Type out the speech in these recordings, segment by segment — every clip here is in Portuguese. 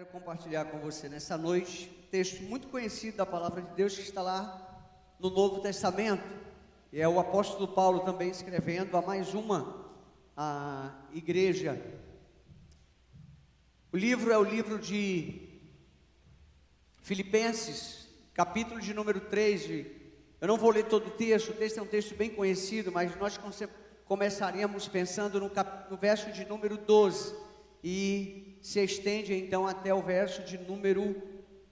Quero compartilhar com você nessa noite texto muito conhecido da palavra de Deus que está lá no Novo Testamento. E é o apóstolo Paulo também escrevendo a mais uma a igreja. O livro é o livro de Filipenses, capítulo de número 3. De, eu não vou ler todo o texto, o texto é um texto bem conhecido, mas nós começaremos pensando no, cap, no verso de número 12 e se estende então até o verso de número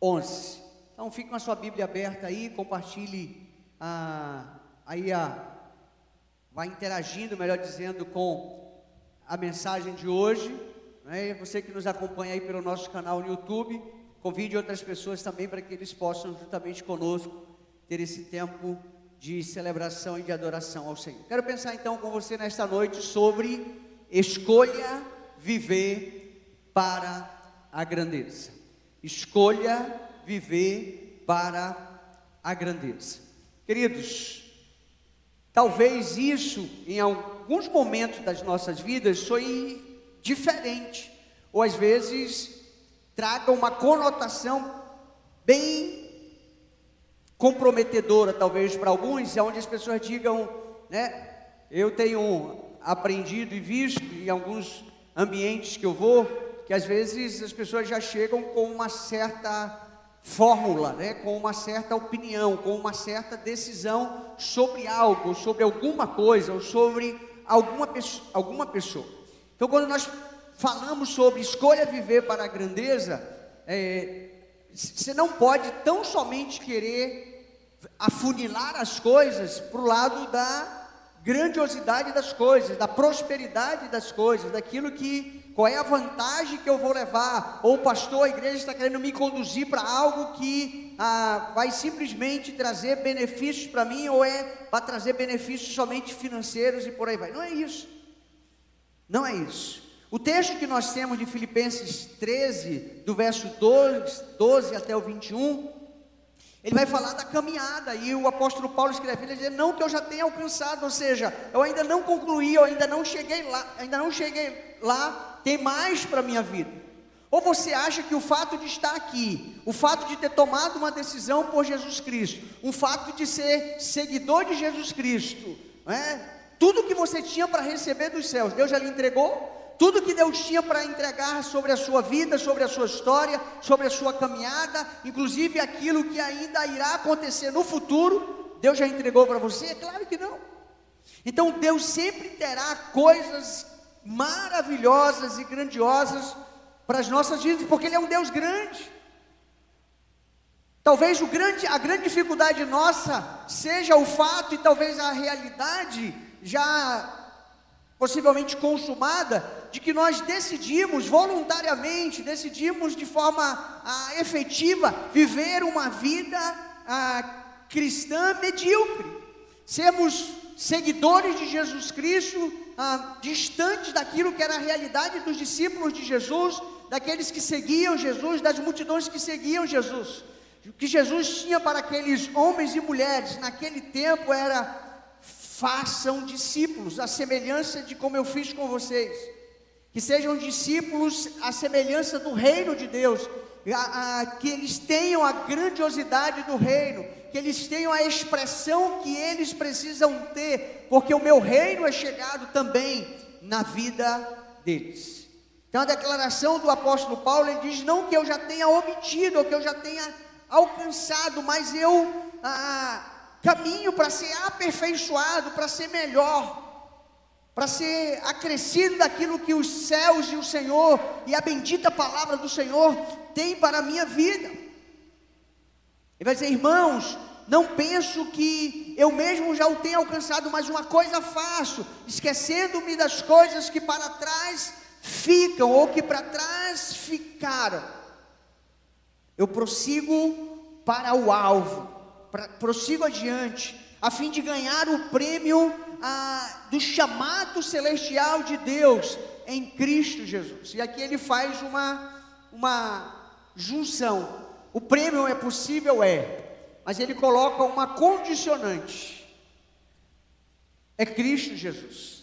11. Então fique com a sua Bíblia aberta aí, compartilhe a, aí a, vai interagindo, melhor dizendo, com a mensagem de hoje. Né? Você que nos acompanha aí pelo nosso canal no YouTube, convide outras pessoas também para que eles possam, juntamente conosco, ter esse tempo de celebração e de adoração ao Senhor. Quero pensar então com você nesta noite sobre escolha viver para a grandeza. Escolha viver para a grandeza. Queridos, talvez isso em alguns momentos das nossas vidas soe diferente, ou às vezes traga uma conotação bem comprometedora, talvez para alguns, onde as pessoas digam, né? Eu tenho aprendido e visto em alguns ambientes que eu vou, que às vezes as pessoas já chegam com uma certa fórmula, né, com uma certa opinião, com uma certa decisão sobre algo, sobre alguma coisa ou sobre alguma, alguma pessoa. Então, quando nós falamos sobre escolha viver para a grandeza, é, você não pode tão somente querer afunilar as coisas para o lado da grandiosidade das coisas, da prosperidade das coisas, daquilo que qual é a vantagem que eu vou levar, ou o pastor, a igreja está querendo me conduzir para algo que ah, vai simplesmente trazer benefícios para mim, ou é para trazer benefícios somente financeiros e por aí vai. Não é isso. Não é isso. O texto que nós temos de Filipenses 13, do verso 12, 12 até o 21, ele vai falar da caminhada, e o apóstolo Paulo escreve, ele diz, não que eu já tenha alcançado, ou seja, eu ainda não concluí, eu ainda não cheguei lá, ainda não cheguei lá, tem mais para a minha vida. Ou você acha que o fato de estar aqui, o fato de ter tomado uma decisão por Jesus Cristo, o fato de ser seguidor de Jesus Cristo, é? tudo que você tinha para receber dos céus, Deus já lhe entregou? Tudo que Deus tinha para entregar sobre a sua vida, sobre a sua história, sobre a sua caminhada, inclusive aquilo que ainda irá acontecer no futuro, Deus já entregou para você? É claro que não. Então Deus sempre terá coisas maravilhosas e grandiosas para as nossas vidas, porque Ele é um Deus grande. Talvez grande, a grande dificuldade nossa seja o fato e talvez a realidade já possivelmente consumada, de que nós decidimos voluntariamente, decidimos de forma ah, efetiva viver uma vida ah, cristã medíocre, sermos seguidores de Jesus Cristo, ah, distantes daquilo que era a realidade dos discípulos de Jesus, daqueles que seguiam Jesus, das multidões que seguiam Jesus. O que Jesus tinha para aqueles homens e mulheres naquele tempo era façam discípulos, a semelhança de como eu fiz com vocês. Que sejam discípulos à semelhança do reino de Deus, a, a, que eles tenham a grandiosidade do reino, que eles tenham a expressão que eles precisam ter, porque o meu reino é chegado também na vida deles. Então a declaração do apóstolo Paulo ele diz não que eu já tenha obtido, ou que eu já tenha alcançado, mas eu ah, caminho para ser aperfeiçoado, para ser melhor, para ser acrescido daquilo que os céus e o Senhor e a bendita palavra do Senhor tem para a minha vida. Ele vai dizer, irmãos, não penso que eu mesmo já o tenha alcançado, mas uma coisa faço, esquecendo-me das coisas que para trás ficam ou que para trás ficaram. Eu prossigo para o alvo prossigo adiante, a fim de ganhar o prêmio ah, do chamado celestial de Deus em Cristo Jesus. E aqui ele faz uma, uma junção. O prêmio é possível? É, mas ele coloca uma condicionante: é Cristo Jesus.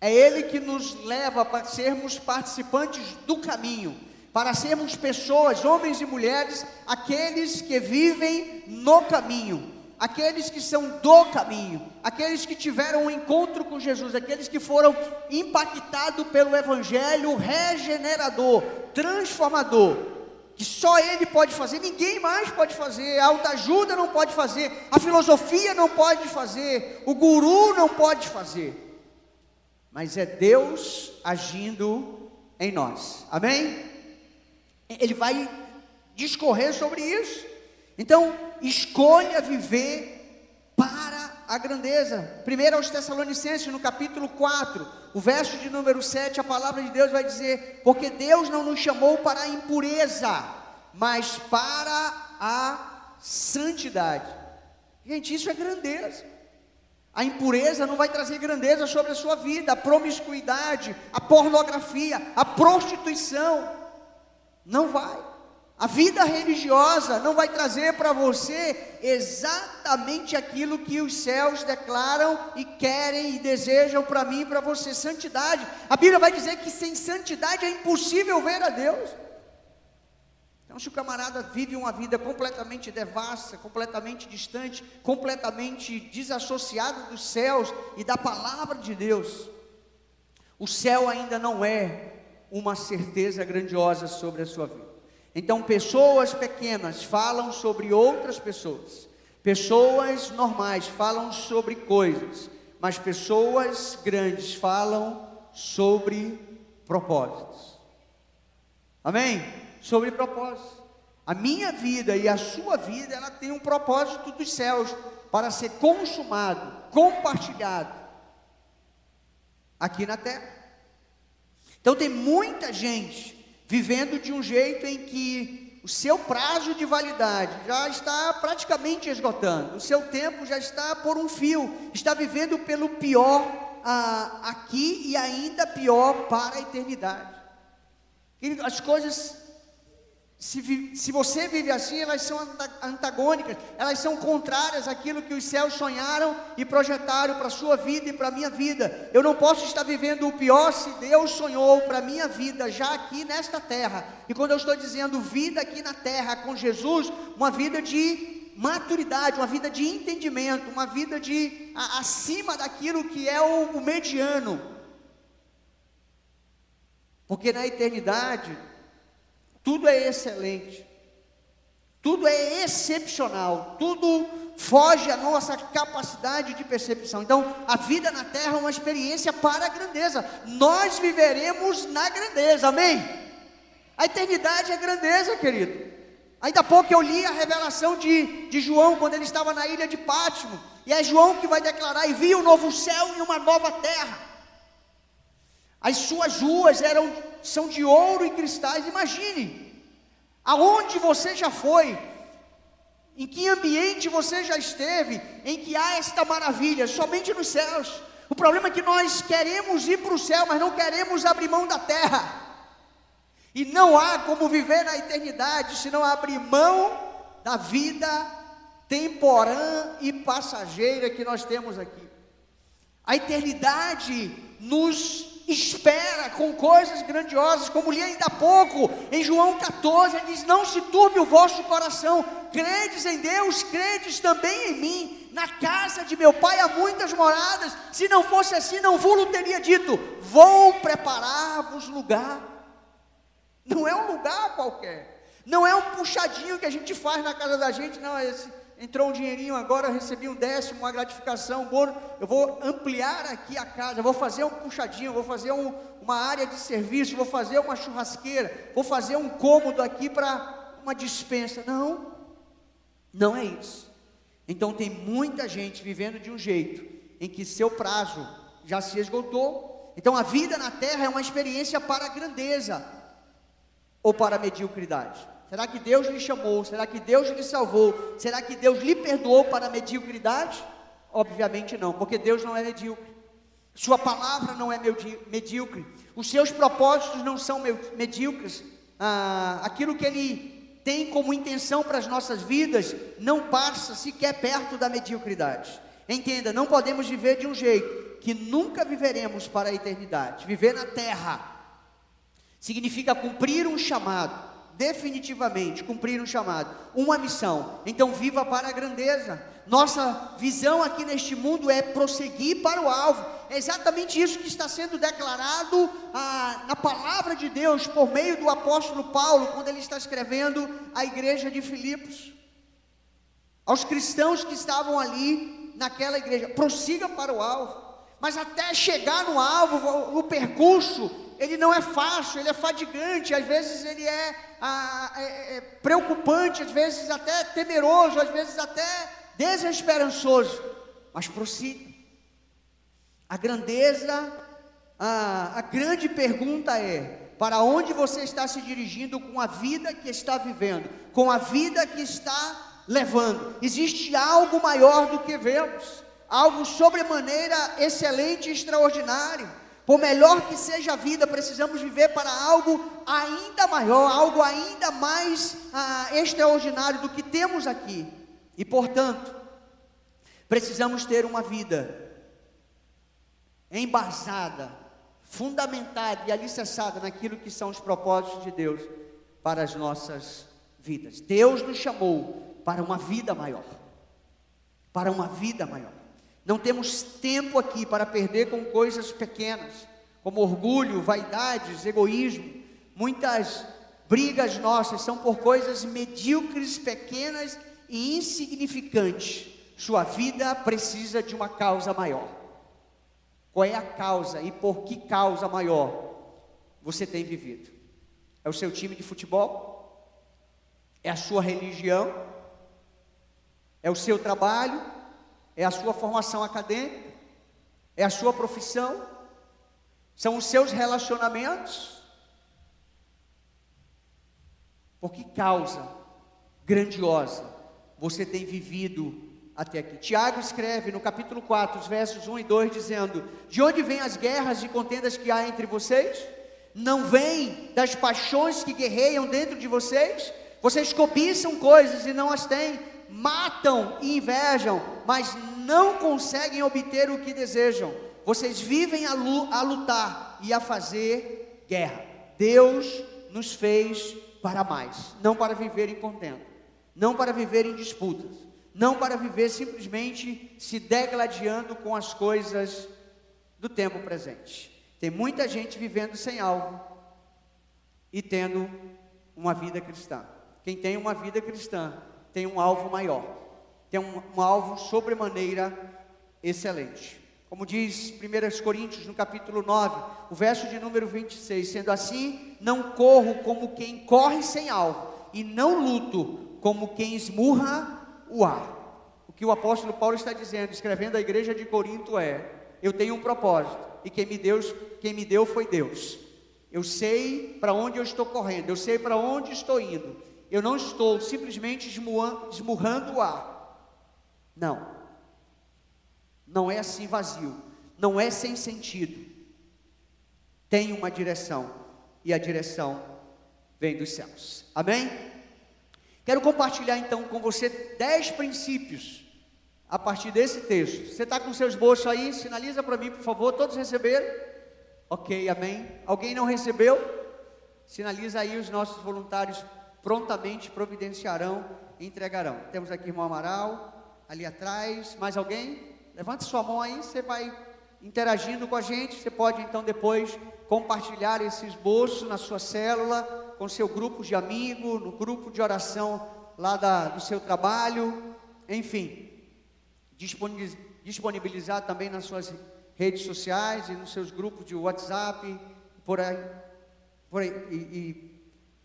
É Ele que nos leva para sermos participantes do caminho, para sermos pessoas, homens e mulheres, aqueles que vivem no caminho, aqueles que são do caminho, aqueles que tiveram um encontro com Jesus, aqueles que foram impactados pelo Evangelho regenerador, transformador, que só Ele pode fazer, ninguém mais pode fazer, a autoajuda não pode fazer, a filosofia não pode fazer, o guru não pode fazer, mas é Deus agindo em nós, amém? ele vai discorrer sobre isso. Então, escolha viver para a grandeza. Primeiro aos Tessalonicenses, no capítulo 4, o verso de número 7, a palavra de Deus vai dizer: Porque Deus não nos chamou para a impureza, mas para a santidade. Gente, isso é grandeza. A impureza não vai trazer grandeza sobre a sua vida, a promiscuidade, a pornografia, a prostituição. Não vai. A vida religiosa não vai trazer para você exatamente aquilo que os céus declaram e querem e desejam para mim e para você: santidade. A Bíblia vai dizer que sem santidade é impossível ver a Deus. Então, se o camarada vive uma vida completamente devassa, completamente distante, completamente desassociado dos céus e da palavra de Deus, o céu ainda não é uma certeza grandiosa sobre a sua vida. Então, pessoas pequenas falam sobre outras pessoas, pessoas normais falam sobre coisas, mas pessoas grandes falam sobre propósitos. Amém? Sobre propósitos. A minha vida e a sua vida, ela tem um propósito dos céus para ser consumado, compartilhado aqui na terra. Então tem muita gente vivendo de um jeito em que o seu prazo de validade já está praticamente esgotando, o seu tempo já está por um fio, está vivendo pelo pior ah, aqui e ainda pior para a eternidade. As coisas se, se você vive assim, elas são antagônicas, elas são contrárias àquilo que os céus sonharam e projetaram para a sua vida e para a minha vida. Eu não posso estar vivendo o pior se Deus sonhou para a minha vida já aqui nesta terra. E quando eu estou dizendo vida aqui na terra com Jesus, uma vida de maturidade, uma vida de entendimento, uma vida de a, acima daquilo que é o, o mediano. Porque na eternidade tudo é excelente, tudo é excepcional, tudo foge à nossa capacidade de percepção. Então, a vida na terra é uma experiência para a grandeza. Nós viveremos na grandeza, amém? A eternidade é grandeza, querido. Ainda há pouco eu li a revelação de, de João, quando ele estava na ilha de Pátimo. E é João que vai declarar: e viu um novo céu e uma nova terra. As suas ruas eram são de ouro e cristais. Imagine, aonde você já foi, em que ambiente você já esteve, em que há esta maravilha, somente nos céus. O problema é que nós queremos ir para o céu, mas não queremos abrir mão da terra. E não há como viver na eternidade se não abrir mão da vida temporã e passageira que nós temos aqui. A eternidade nos espera com coisas grandiosas, como li ainda há pouco, em João 14, ele diz: Não se turbe o vosso coração, credes em Deus, credes também em mim. Na casa de meu pai há muitas moradas, se não fosse assim, não vos teria dito: Vou preparar-vos lugar. Não é um lugar qualquer, não é um puxadinho que a gente faz na casa da gente, não, é esse entrou um dinheirinho agora, recebi um décimo, uma gratificação, eu vou ampliar aqui a casa, vou fazer um puxadinho, vou fazer um, uma área de serviço, vou fazer uma churrasqueira, vou fazer um cômodo aqui para uma dispensa. Não, não é isso. Então tem muita gente vivendo de um jeito em que seu prazo já se esgotou. Então a vida na terra é uma experiência para a grandeza ou para a mediocridade. Será que Deus lhe chamou? Será que Deus lhe salvou? Será que Deus lhe perdoou para a mediocridade? Obviamente não, porque Deus não é medíocre. Sua palavra não é medíocre. Os seus propósitos não são medíocres. Ah, aquilo que Ele tem como intenção para as nossas vidas não passa sequer perto da mediocridade. Entenda, não podemos viver de um jeito que nunca viveremos para a eternidade. Viver na terra significa cumprir um chamado, definitivamente cumprir um chamado, uma missão. Então viva para a grandeza. Nossa visão aqui neste mundo é prosseguir para o alvo. É exatamente isso que está sendo declarado ah, na palavra de Deus por meio do apóstolo Paulo, quando ele está escrevendo a igreja de Filipos. Aos cristãos que estavam ali naquela igreja, prossiga para o alvo. Mas até chegar no alvo, no percurso, ele não é fácil, ele é fadigante, às vezes ele é, ah, é, é preocupante, às vezes até temeroso, às vezes até desesperançoso, mas prossiga. A grandeza, a, a grande pergunta é: para onde você está se dirigindo com a vida que está vivendo, com a vida que está levando? Existe algo maior do que vemos, algo sobremaneira excelente e extraordinário. Por melhor que seja a vida, precisamos viver para algo ainda maior, algo ainda mais ah, extraordinário do que temos aqui. E portanto, precisamos ter uma vida embasada, fundamentada e alicerçada naquilo que são os propósitos de Deus para as nossas vidas. Deus nos chamou para uma vida maior. Para uma vida maior. Não temos tempo aqui para perder com coisas pequenas, como orgulho, vaidades, egoísmo. Muitas brigas nossas são por coisas medíocres, pequenas e insignificantes. Sua vida precisa de uma causa maior. Qual é a causa e por que causa maior você tem vivido? É o seu time de futebol? É a sua religião? É o seu trabalho? É a sua formação acadêmica? É a sua profissão? São os seus relacionamentos? Por que causa grandiosa você tem vivido até aqui? Tiago escreve no capítulo 4, os versos 1 e 2, dizendo: De onde vêm as guerras e contendas que há entre vocês? Não vêm das paixões que guerreiam dentro de vocês? Vocês cobiçam coisas e não as têm matam e invejam, mas não conseguem obter o que desejam. Vocês vivem a, lutar e a fazer guerra. Deus nos fez para mais, não para viver em contento, não para viver em disputas, não para viver simplesmente se degladiando com as coisas do tempo presente. Tem muita gente vivendo sem alvo e tendo uma vida cristã. Quem tem uma vida cristã tem um alvo maior, tem um, um alvo sobremaneira excelente. Como diz 1 Coríntios no capítulo 9, o verso de número 26, sendo assim, não corro como quem corre sem alvo, e não luto como quem esmurra o ar. O que o apóstolo Paulo está dizendo, escrevendo à igreja de Corinto é: eu tenho um propósito, e quem me deu, quem me deu foi Deus. Eu sei para onde eu estou correndo, eu sei para onde estou indo, eu não estou simplesmente esmurrando o ar. Não. Não é assim vazio. Não é sem sentido. Tem uma direção. E a direção vem dos céus. Amém? Quero compartilhar então com você dez princípios a partir desse texto. Você está com seus bolsos aí? Sinaliza para mim, por favor. Todos receberam? Ok, amém. Alguém não recebeu? Sinaliza aí os nossos voluntários prontamente providenciarão e entregarão. Temos aqui irmão Amaral, ali atrás, mais alguém? Levante sua mão aí, você vai interagindo com a gente, você pode então depois compartilhar esse esboço na sua célula, com seu grupo de amigos, no grupo de oração lá da, do seu trabalho, enfim, disponibilizar também nas suas redes sociais e nos seus grupos de WhatsApp, por aí, por aí e, e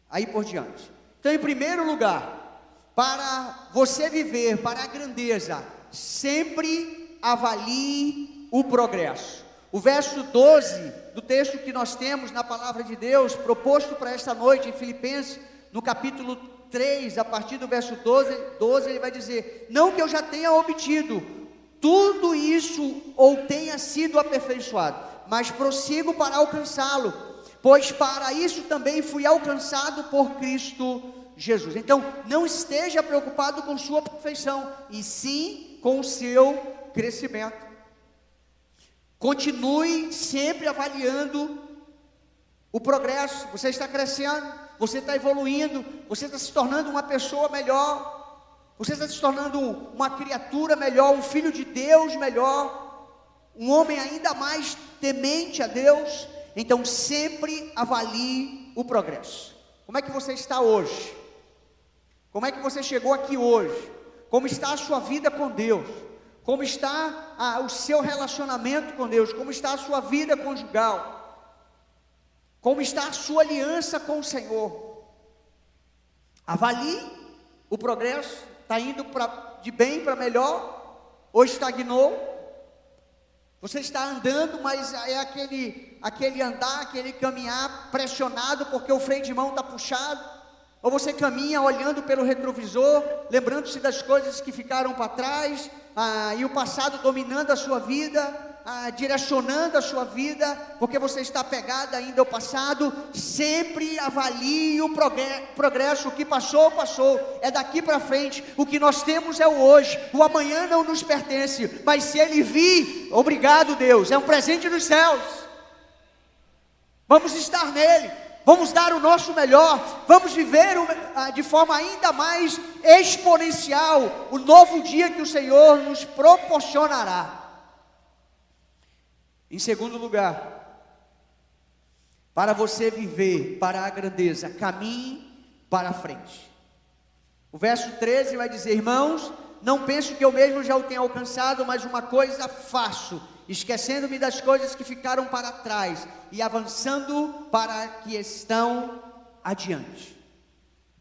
aí por diante. Então, em primeiro lugar, para você viver para a grandeza, sempre avalie o progresso. O verso 12 do texto que nós temos na palavra de Deus, proposto para esta noite em Filipenses, no capítulo 3, a partir do verso 12, 12, ele vai dizer: Não que eu já tenha obtido tudo isso ou tenha sido aperfeiçoado, mas prossigo para alcançá-lo pois para isso também fui alcançado por Cristo Jesus. Então, não esteja preocupado com sua perfeição, e sim com o seu crescimento. Continue sempre avaliando o progresso, você está crescendo, você está evoluindo, você está se tornando uma pessoa melhor, você está se tornando uma criatura melhor, um filho de Deus melhor, um homem ainda mais temente a Deus. Então sempre avalie o progresso. Como é que você está hoje? Como é que você chegou aqui hoje? Como está a sua vida com Deus? Como está a, o seu relacionamento com Deus? Como está a sua vida conjugal? Como está a sua aliança com o Senhor? Avalie o progresso Está indo pra, de bem para melhor? Ou estagnou? Você está andando, mas é aquele, aquele andar, aquele caminhar pressionado porque o freio de mão está puxado? Ou você caminha olhando pelo retrovisor, lembrando-se das coisas que ficaram para trás, ah, e o passado dominando a sua vida? ah, direcionando a sua vida, porque você está pegado ainda ao passado, sempre avalie o progresso, o que passou, passou, é daqui para frente, o que nós temos é o hoje, o amanhã não nos pertence, mas se ele vir, obrigado Deus, é um presente dos céus, vamos estar nele, vamos dar o nosso melhor, vamos viver ah, de forma ainda mais exponencial o novo dia que o Senhor nos proporcionará. Em segundo lugar, para você viver para a grandeza, caminhe para a frente. O verso 13 vai dizer: Irmãos, não penso que eu mesmo já o tenha alcançado, mas uma coisa faço, esquecendo-me das coisas que ficaram para trás e avançando para que estão adiante.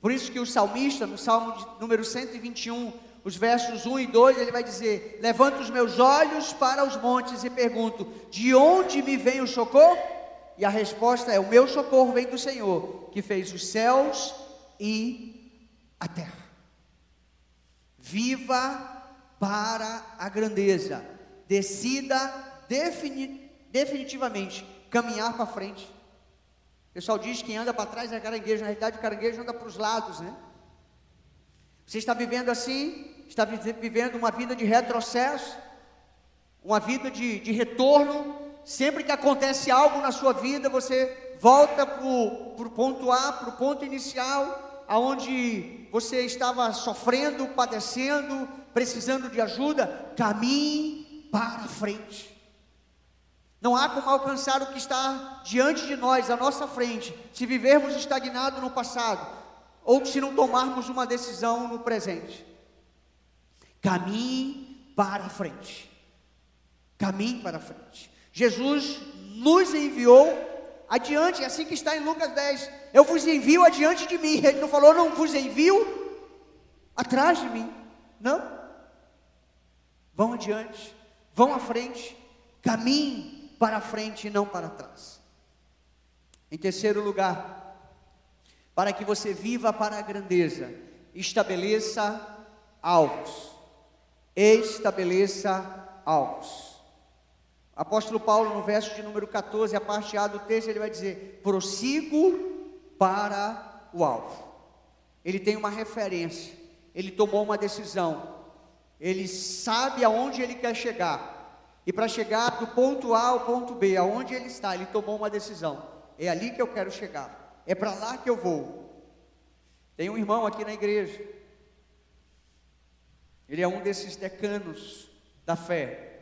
Por isso que o salmista, no Salmo de número 121, os versos 1 e 2, ele vai dizer: Levanto os meus olhos para os montes e pergunto: De onde me vem o socorro? E a resposta é: O meu socorro vem do Senhor, que fez os céus e a terra. Viva para a grandeza, decida defini definitivamente caminhar para frente. O pessoal diz que quem anda para trás é caranguejo, na realidade o caranguejo anda para os lados, né? Você está vivendo assim, está vivendo uma vida de retrocesso, uma vida de, de retorno. Sempre que acontece algo na sua vida, você volta para o ponto A, para o ponto inicial, aonde você estava sofrendo, padecendo, precisando de ajuda. Caminhe para frente. Não há como alcançar o que está diante de nós, à nossa frente, se vivermos estagnado no passado, ou se não tomarmos uma decisão no presente. Caminhe para frente. Caminhe para frente. Jesus nos enviou adiante, é assim que está em Lucas 10. Eu vos envio adiante de mim. Ele não falou, não vos envio atrás de mim. Não. Vão adiante, vão à frente, caminhe para frente e não para trás. Em terceiro lugar, para que você viva para a grandeza, estabeleça alvos estabeleça alvos. Apóstolo Paulo, no verso de número 14, a parte A do texto, ele vai dizer: prossigo para o alvo. Ele tem uma referência, ele tomou uma decisão, ele sabe aonde ele quer chegar. E para chegar do ponto A ao ponto B, aonde ele está, ele tomou uma decisão. É ali que eu quero chegar. É para lá que eu vou. Tem um irmão aqui na igreja ele é um desses decanos da fé.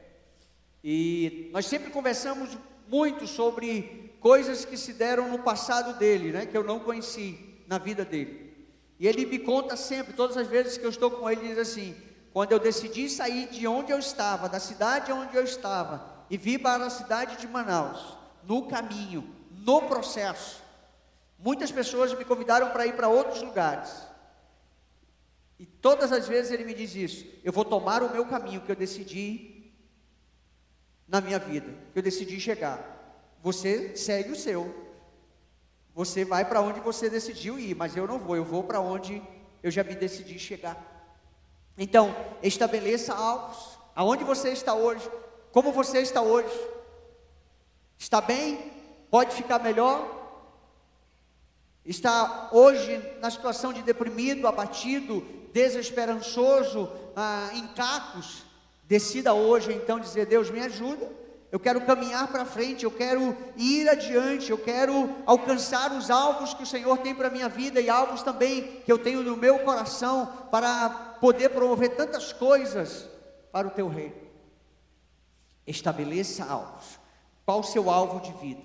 E nós sempre conversamos muito sobre coisas que se deram no passado dele, né, que eu não conheci na vida dele. E ele me conta sempre, todas as vezes que eu estou com ele, ele diz assim: quando eu decidi sair de onde eu estava, da cidade onde eu estava, e vir para a cidade de Manaus, no caminho, no processo, muitas pessoas me convidaram para ir para outros lugares. E todas as vezes ele me diz isso: eu vou tomar o meu caminho que eu decidi na minha vida, que eu decidi chegar. Você segue o seu. Você vai para onde você decidiu ir, mas eu não vou, eu vou para onde eu já me decidi chegar. Então, estabeleça alvos. Aonde você está hoje? Como você está hoje? Está bem? Pode ficar melhor? Está hoje na situação de deprimido, abatido, desesperançoso, ah, em cacos, decida hoje então dizer: Deus me ajuda, eu quero caminhar para frente, eu quero ir adiante, eu quero alcançar os alvos que o Senhor tem para a minha vida e alvos também que eu tenho no meu coração para poder promover tantas coisas para o teu reino. Estabeleça alvos. Qual o seu alvo de vida?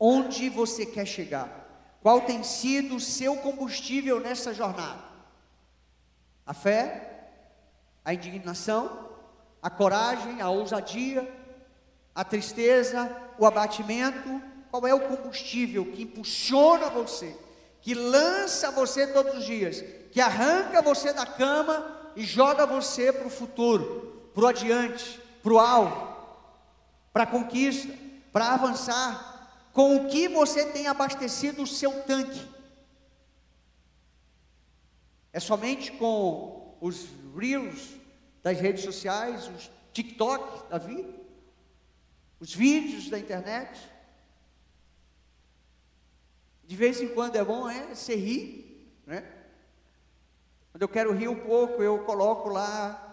Onde você quer chegar? Qual tem sido o seu combustível nessa jornada? A fé, a indignação, a coragem, a ousadia, a tristeza, o abatimento? Qual é o combustível que impulsiona você, que lança você todos os dias, que arranca você da cama e joga você para o futuro, para o adiante, para o alvo, para a conquista, para avançar? com o que você tem abastecido o seu tanque. É somente com os reels das redes sociais, os TikTok da vida, os vídeos da internet. De vez em quando é bom, é, você rir, né? Quando eu quero rir um pouco, eu coloco lá,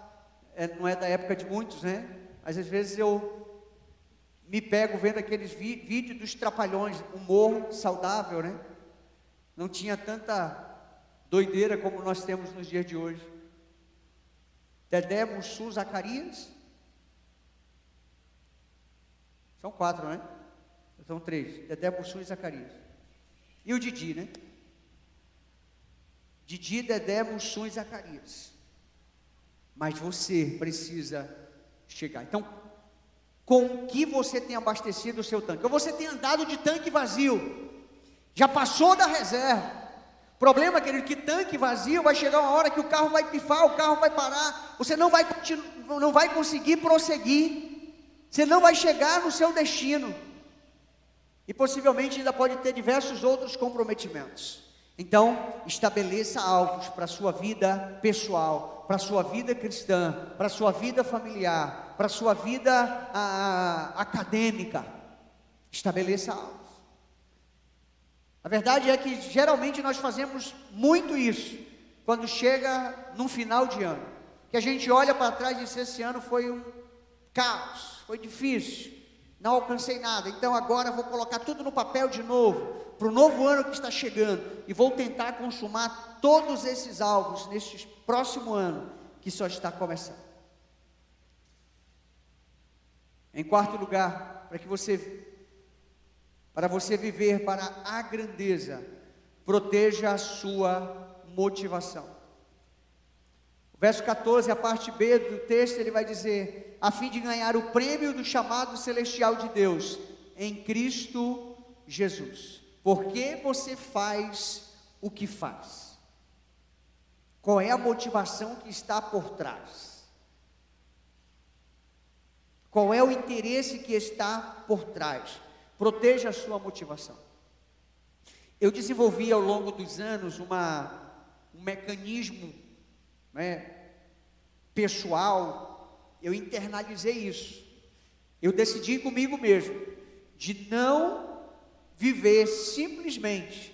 é, não é da época de muitos, né? Mas às vezes eu me pego vendo aqueles vídeos dos trapalhões, humor saudável, né? Não tinha tanta doideira como nós temos nos dias de hoje. Dedé, Mussu, Zacarias. São quatro, né? São três. Dedé, Mussu e Zacarias. E o Didi, né? Didi, Dedé, Mussu e Zacarias. Mas você precisa chegar. Então, com que você tem abastecido o seu tanque. Ou você tem andado de tanque vazio, já passou da reserva. Problema, querido, que tanque vazio vai chegar uma hora que o carro vai pifar, o carro vai parar, você não vai, não vai conseguir prosseguir, você não vai chegar no seu destino, e possivelmente ainda pode ter diversos outros comprometimentos. Então, estabeleça alvos para a sua vida pessoal, para a sua vida cristã, para a sua vida familiar, para a sua vida a, acadêmica. Estabeleça alvos. A verdade é que geralmente nós fazemos muito isso quando chega no final de ano. Que a gente olha para trás e diz: esse ano foi um caos, foi difícil, não alcancei nada. Então agora vou colocar tudo no papel de novo, para o novo ano que está chegando, e vou tentar consumar todos esses alvos neste próximo ano que só está começando. Em quarto lugar, para que você para você viver para a grandeza, proteja a sua motivação. Verso 14, a parte B do texto, ele vai dizer: a fim de ganhar o prêmio do chamado celestial de Deus em Cristo Jesus. Por que você faz o que faz? Qual é a motivação que está por trás? Qual é o interesse que está por trás? Proteja a sua motivação. Eu desenvolvi ao longo dos anos uma, um mecanismo né, pessoal, eu internalizei isso. Eu decidi comigo mesmo de não viver simplesmente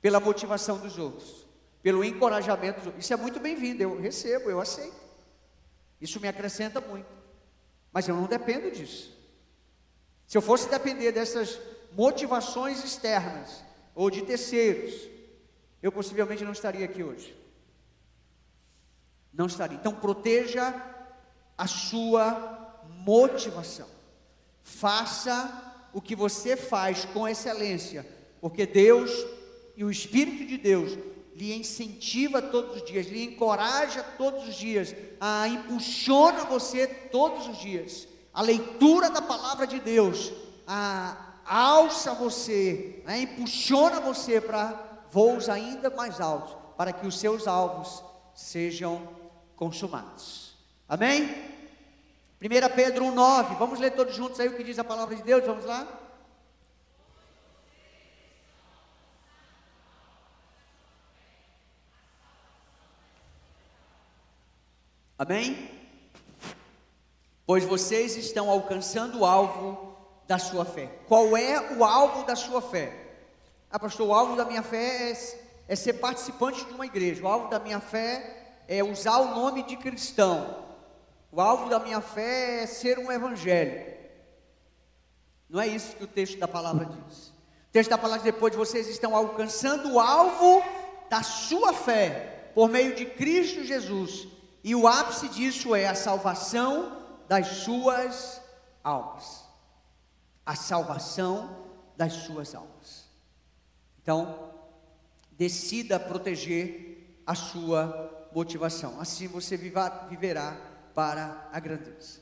pela motivação dos outros, pelo encorajamento dos outros. Isso é muito bem-vindo, eu recebo, eu aceito. Isso me acrescenta muito. Mas eu não dependo disso. Se eu fosse depender dessas motivações externas ou de terceiros, eu possivelmente não estaria aqui hoje. Não estaria. Então proteja a sua motivação. Faça o que você faz com excelência, porque Deus e o Espírito de Deus lhe incentiva todos os dias, lhe encoraja todos os dias, a impulsiona você todos os dias. A leitura da palavra de Deus a, alça você, a, impulsiona você para voos ainda mais altos, para que os seus alvos sejam consumados. Amém? 1 Pedro 1,9, vamos ler todos juntos aí o que diz a palavra de Deus, vamos lá? Amém? Pois vocês estão alcançando o alvo da sua fé. Qual é o alvo da sua fé? Ah, pastor, o alvo da minha fé é, é ser participante de uma igreja. O alvo da minha fé é usar o nome de cristão. O alvo da minha fé é ser um evangelho. Não é isso que o texto da palavra diz. O texto da palavra diz, depois vocês estão alcançando o alvo da sua fé por meio de Cristo Jesus. E o ápice disso é a salvação das suas almas. A salvação das suas almas. Então, decida proteger a sua motivação. Assim você viverá para a grandeza,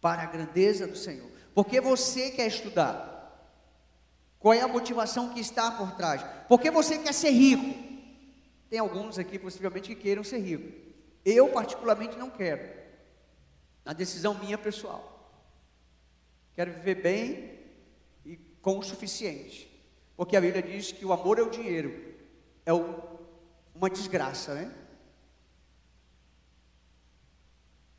para a grandeza do Senhor. Porque você quer estudar. Qual é a motivação que está por trás? Porque você quer ser rico. Tem alguns aqui possivelmente que queiram ser rico. Eu particularmente não quero. Na decisão minha pessoal. Quero viver bem e com o suficiente. Porque a Bíblia diz que o amor é o dinheiro. É o, uma desgraça, né?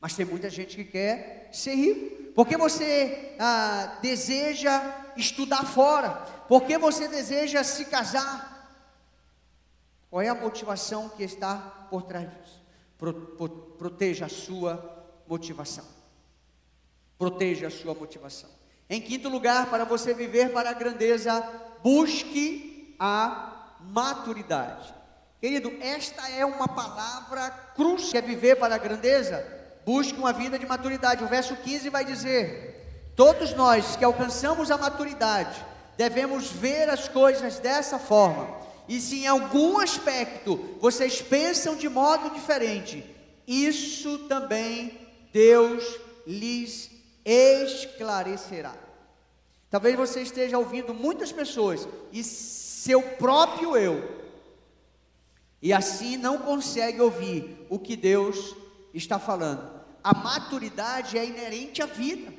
Mas tem muita gente que quer ser rico. Porque você ah, deseja estudar fora? Porque você deseja se casar? Qual é a motivação que está por trás disso? Pro, pro, proteja a sua motivação. Proteja a sua motivação. Em quinto lugar, para você viver para a grandeza, busque a maturidade. Querido, esta é uma palavra crucial. Quer viver para a grandeza? Busque uma vida de maturidade. O verso 15 vai dizer: Todos nós que alcançamos a maturidade devemos ver as coisas dessa forma. E se em algum aspecto vocês pensam de modo diferente, isso também Deus lhes esclarecerá. Talvez você esteja ouvindo muitas pessoas e seu próprio eu, e assim não consegue ouvir o que Deus está falando a maturidade é inerente à vida.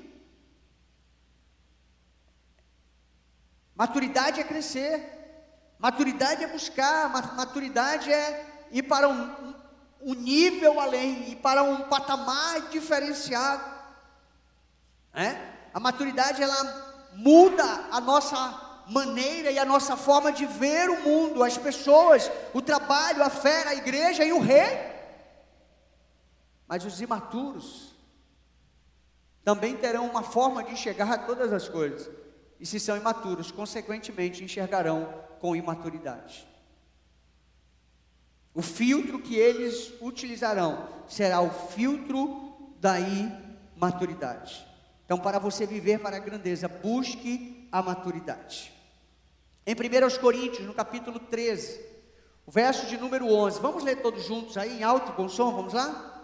Maturidade é crescer, maturidade é buscar, maturidade é ir para um, um nível além, ir para um patamar diferenciado. É? A maturidade ela muda a nossa maneira e a nossa forma de ver o mundo, as pessoas, o trabalho, a fé, a igreja e o rei. Mas os imaturos também terão uma forma de enxergar todas as coisas. E se são imaturos, consequentemente enxergarão com imaturidade. O filtro que eles utilizarão será o filtro da imaturidade. Então, para você viver para a grandeza, busque a maturidade. Em 1 Coríntios, no capítulo 13, o verso de número 11, vamos ler todos juntos aí em alto e bom som, vamos lá?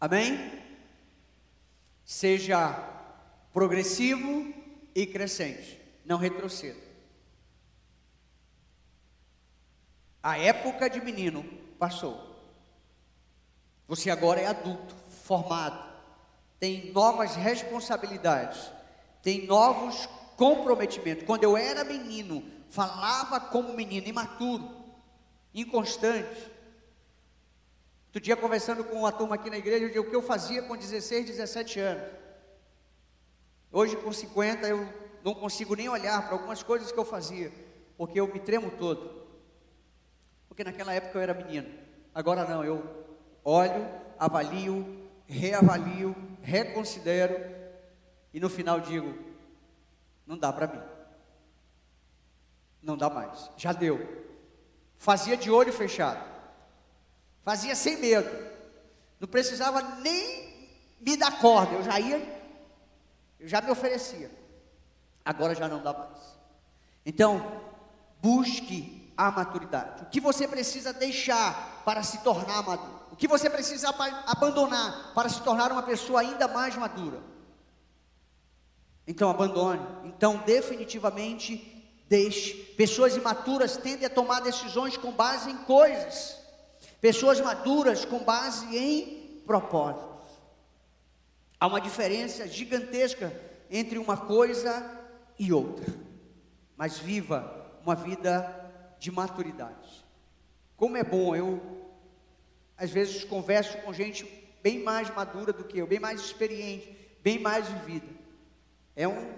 Amém? Seja progressivo e crescente, não retroceda. A época de menino passou. Você agora é adulto, formado, tem novas responsabilidades, tem novos comprometimentos. Quando eu era menino, falava como menino, imaturo, inconstante, Outro dia, conversando com uma turma aqui na igreja, eu disse o que eu fazia com 16, 17 anos. Hoje, com 50, eu não consigo nem olhar para algumas coisas que eu fazia, porque eu me tremo todo. Porque naquela época eu era menino. Agora não, eu olho, avalio, reavalio, reconsidero e no final digo: não dá para mim. Não dá mais. Já deu. Fazia de olho fechado. Fazia sem medo. Não precisava nem me dar corda. Eu já ia, eu já me oferecia. Agora já não dá mais. Então, busque a maturidade. O que você precisa deixar para se tornar maduro? O que você precisa abandonar para se tornar uma pessoa ainda mais madura? Então abandone. Então definitivamente deixe. Pessoas imaturas tendem a tomar decisões com base em coisas Pessoas maduras com base em propósitos. Há uma diferença gigantesca entre uma coisa e outra. Mas viva uma vida de maturidade. Como é bom, eu às vezes converso com gente bem mais madura do que eu, bem mais experiente, bem mais vivida. É um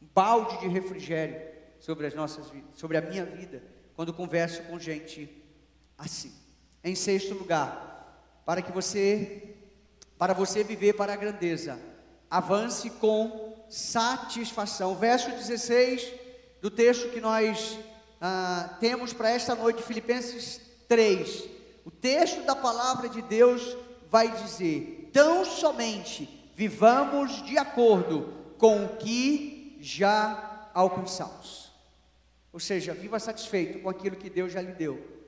balde de refrigério sobre as nossas vidas, sobre a minha vida, quando converso com gente assim. Em sexto lugar, para que você, para você viver para a grandeza, avance com satisfação. Verso 16 do texto que nós ah, temos para esta noite, Filipenses 3. O texto da palavra de Deus vai dizer: tão somente vivamos de acordo com o que já alcançamos. Ou seja, viva satisfeito com aquilo que Deus já lhe deu.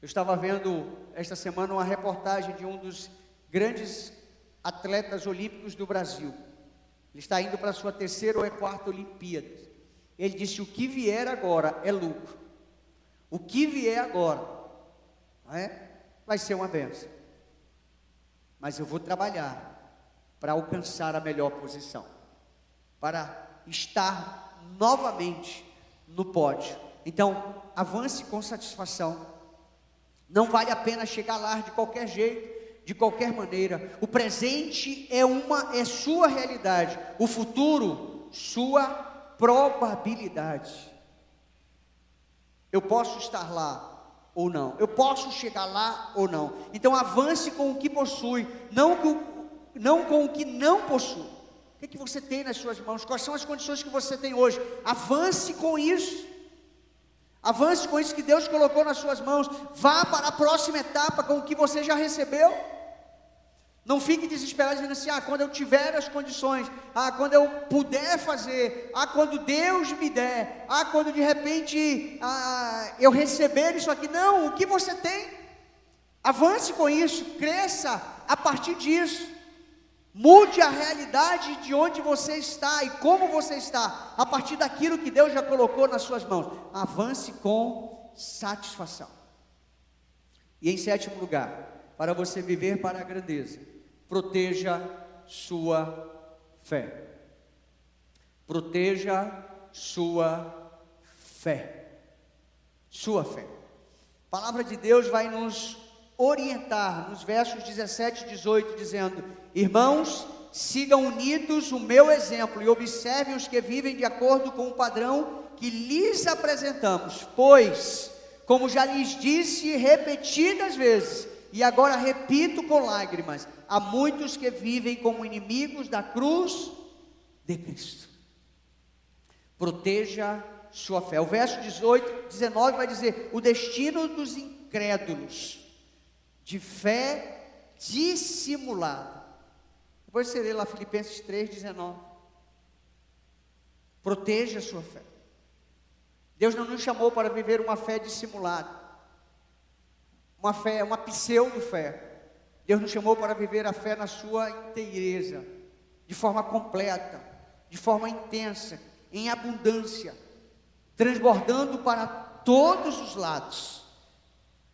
Eu estava vendo esta semana uma reportagem de um dos grandes atletas olímpicos do Brasil. Ele está indo para a sua terceira ou é quarta Olimpíada. Ele disse: o que vier agora é lucro. O que vier agora é, vai ser uma benção. Mas eu vou trabalhar para alcançar a melhor posição, para estar novamente no pódio. Então, avance com satisfação. Não vale a pena chegar lá de qualquer jeito de qualquer maneira. O presente é uma é sua realidade, o futuro sua probabilidade. Eu posso estar lá ou não. Eu posso chegar lá ou não. Então avance com o que possui, não com, não com o que não possui. O que, é que você tem nas suas mãos? Quais são as condições que você tem hoje? Avance com isso. Avance com isso que Deus colocou nas suas mãos. Vá para a próxima etapa com o que você já recebeu. Não fique desesperado dizendo assim: ah, quando eu tiver as condições, ah, quando eu puder fazer, ah, quando Deus me der, ah, quando de repente ah, eu receber isso aqui. Não, o que você tem, avance com isso, cresça a partir disso. Mude a realidade de onde você está e como você está, a partir daquilo que Deus já colocou nas suas mãos. Avance com satisfação. E em sétimo lugar, para você viver para a grandeza, proteja sua fé. Proteja sua fé. Sua fé. A palavra de Deus vai nos orientar nos versos 17 e 18, dizendo: Irmãos, sigam unidos o meu exemplo e observem os que vivem de acordo com o padrão que lhes apresentamos, pois, como já lhes disse repetidas vezes, e agora repito com lágrimas, há muitos que vivem como inimigos da cruz de Cristo. Proteja sua fé. O verso 18, 19 vai dizer: o destino dos incrédulos, de fé dissimulada. Depois você lê lá Filipenses 3, 19. Proteja a sua fé. Deus não nos chamou para viver uma fé dissimulada, uma fé, uma pseudo-fé. Deus nos chamou para viver a fé na sua inteireza, de forma completa, de forma intensa, em abundância, transbordando para todos os lados.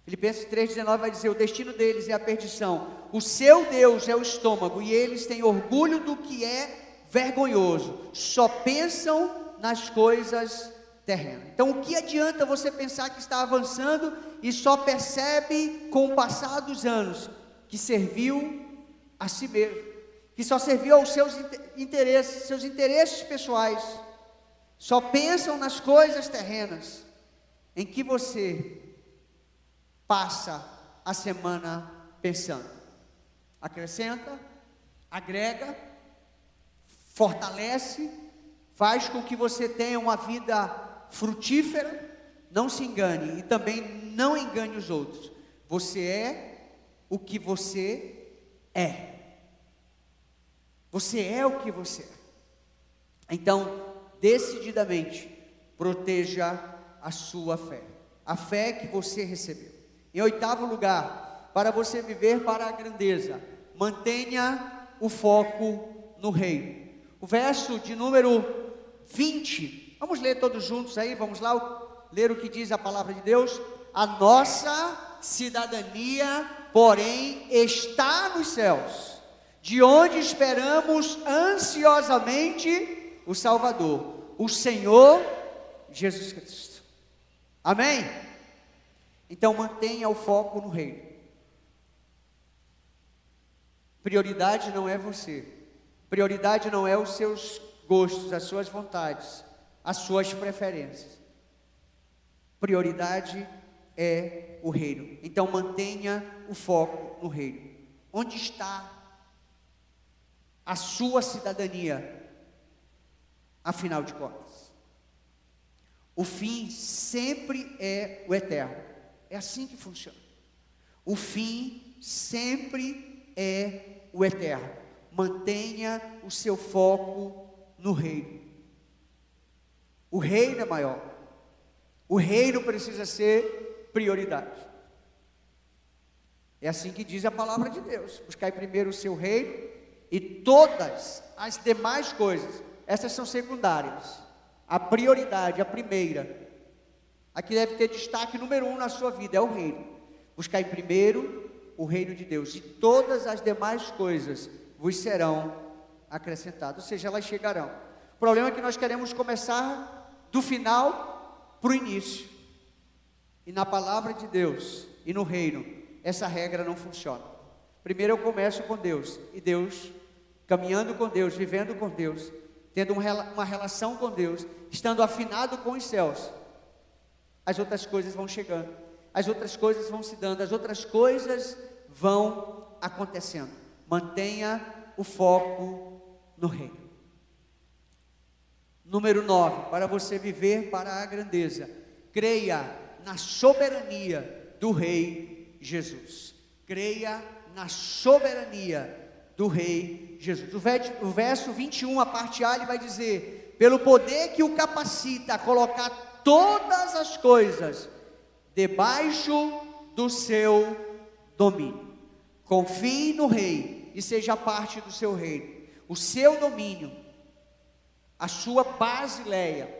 Filipenses 3,19 vai dizer: o destino deles é a perdição, o seu Deus é o estômago, e eles têm orgulho do que é vergonhoso, só pensam nas coisas terrenas. Então, o que adianta você pensar que está avançando e só percebe com o passar dos anos que serviu a si mesmo, que só serviu aos seus interesses, seus interesses pessoais, só pensam nas coisas terrenas, em que você passa a semana pensando. Acrescenta, agrega, fortalece, faz com que você tenha uma vida frutífera, não se engane e também não engane os outros. Você é o que você é. Você é o que você é. Então, decididamente, proteja a sua fé, a fé que você recebeu. Em oitavo lugar, para você viver para a grandeza, mantenha o foco no reino. O verso de número 20, vamos ler todos juntos aí, vamos lá ler o que diz a palavra de Deus. A nossa cidadania porém está nos céus, de onde esperamos ansiosamente o Salvador, o Senhor Jesus Cristo. Amém? Então mantenha o foco no reino. Prioridade não é você. Prioridade não é os seus gostos, as suas vontades, as suas preferências. Prioridade é o reino. Então mantenha o foco no reino. Onde está a sua cidadania? Afinal de contas, o fim sempre é o eterno. É assim que funciona. O fim sempre é o eterno. Mantenha o seu foco no reino. O reino é maior. O reino precisa ser prioridade. É assim que diz a palavra de Deus: buscai primeiro o seu reino e todas as demais coisas, essas são secundárias. A prioridade, a primeira, a que deve ter destaque número um na sua vida é o reino. Buscai primeiro o reino de Deus e todas as demais coisas vos serão acrescentadas, ou seja, elas chegarão. O problema é que nós queremos começar do final para o início. E na palavra de Deus e no reino, essa regra não funciona. Primeiro eu começo com Deus, e Deus, caminhando com Deus, vivendo com Deus, tendo uma relação com Deus, estando afinado com os céus, as outras coisas vão chegando, as outras coisas vão se dando, as outras coisas vão acontecendo. Mantenha o foco no reino. Número 9, para você viver para a grandeza, creia na soberania do Rei Jesus. Creia na soberania do Rei Jesus. O verso 21, a parte A, ele vai dizer: pelo poder que o capacita a colocar todas as coisas debaixo do seu domínio. Confie no Rei e seja parte do seu reino. O seu domínio, a sua basileia,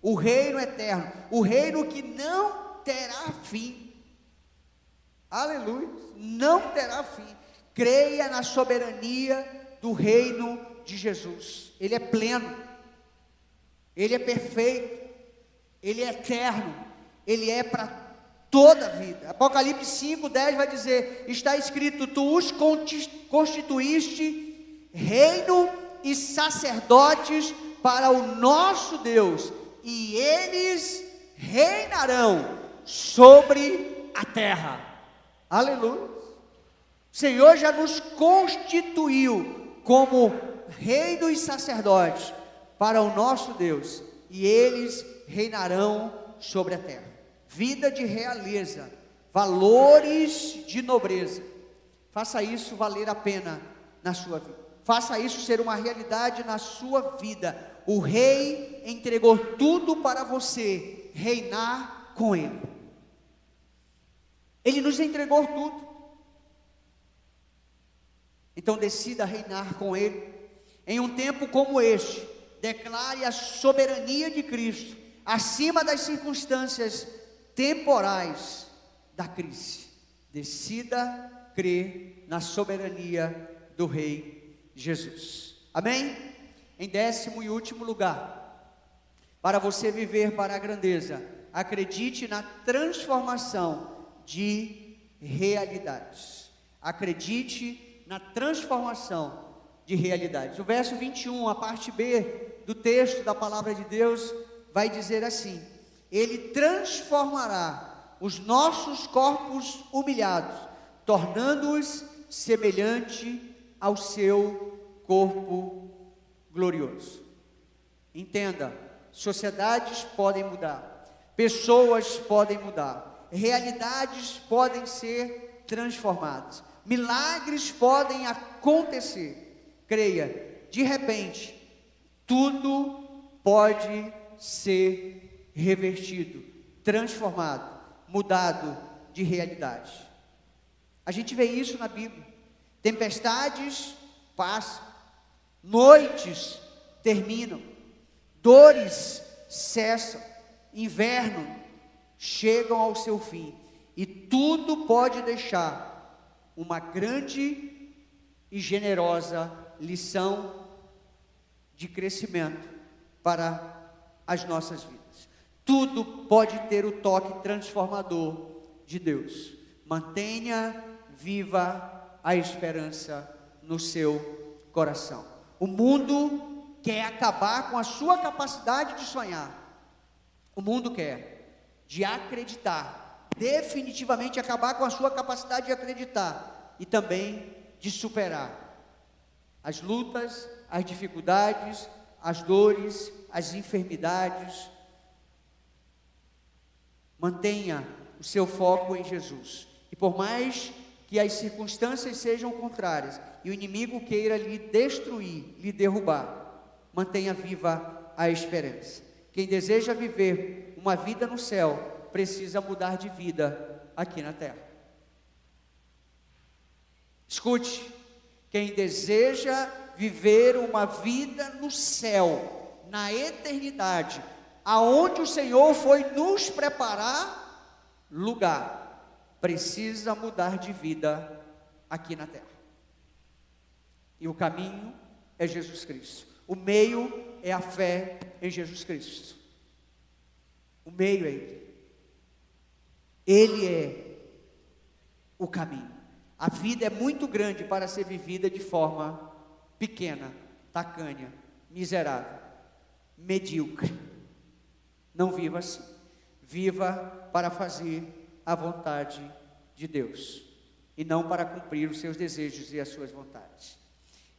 o reino eterno, o reino que não terá fim aleluia, não terá fim. Creia na soberania do reino de Jesus. Ele é pleno, ele é perfeito, ele é eterno, ele é para toda a vida. Apocalipse 5, 10 vai dizer: está escrito: Tu os constituíste reino e sacerdotes para o nosso Deus, e eles reinarão sobre a terra. Aleluia. O Senhor já nos constituiu como reino e sacerdotes para o nosso Deus, e eles reinarão sobre a terra. Vida de realeza, valores de nobreza. Faça isso valer a pena na sua vida. Faça isso ser uma realidade na sua vida. O rei entregou tudo para você reinar com ele. Ele nos entregou tudo. Então decida reinar com Ele. Em um tempo como este, declare a soberania de Cristo acima das circunstâncias temporais da crise. Decida crer na soberania do Rei Jesus. Amém? Em décimo e último lugar, para você viver para a grandeza, acredite na transformação de realidades. Acredite na transformação de realidades. O verso 21, a parte B do texto da palavra de Deus, vai dizer assim: Ele transformará os nossos corpos humilhados, tornando-os semelhante ao seu corpo glorioso. Entenda, sociedades podem mudar, pessoas podem mudar, realidades podem ser transformadas, milagres podem acontecer. Creia, de repente, tudo pode ser revertido, transformado, mudado de realidade. A gente vê isso na Bíblia. Tempestades passam, noites terminam, dores cessam, inverno chegam ao seu fim e tudo pode deixar uma grande e generosa lição de crescimento para as nossas vidas. Tudo pode ter o toque transformador de Deus. Mantenha viva a esperança no seu coração. O mundo quer acabar com a sua capacidade de sonhar. O mundo quer de acreditar, definitivamente acabar com a sua capacidade de acreditar e também de superar as lutas, as dificuldades, as dores, as enfermidades. Mantenha o seu foco em Jesus. E por mais que as circunstâncias sejam contrárias e o inimigo queira lhe destruir, lhe derrubar, mantenha viva a esperança. Quem deseja viver uma vida no céu precisa mudar de vida aqui na terra. Escute, quem deseja viver uma vida no céu, na eternidade, aonde o Senhor foi nos preparar lugar, precisa mudar de vida aqui na terra. E o caminho é Jesus Cristo. O meio é a fé em Jesus Cristo. O meio é Ele. Ele é o caminho. A vida é muito grande para ser vivida de forma pequena, tacanha, miserável, medíocre. Não viva assim. Viva para fazer a vontade de Deus e não para cumprir os seus desejos e as suas vontades.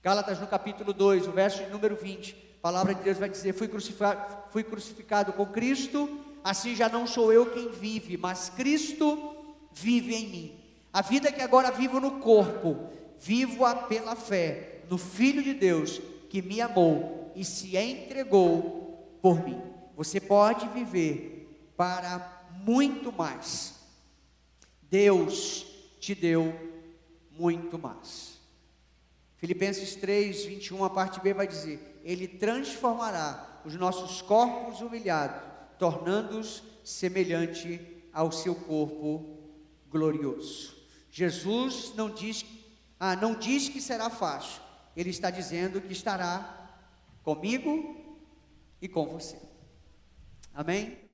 Gálatas no capítulo 2, o verso número 20, a palavra de Deus vai dizer: fui crucificado, fui crucificado com Cristo, assim já não sou eu quem vive, mas Cristo vive em mim. A vida que agora vivo no corpo, vivo-a pela fé no Filho de Deus que me amou e se entregou por mim. Você pode viver para muito mais Deus te deu muito mais. Filipenses 3, 21, a parte B vai dizer: Ele transformará os nossos corpos humilhados, tornando-os semelhante ao seu corpo glorioso. Jesus não diz, ah, não diz que será fácil, ele está dizendo que estará comigo e com você. Amém?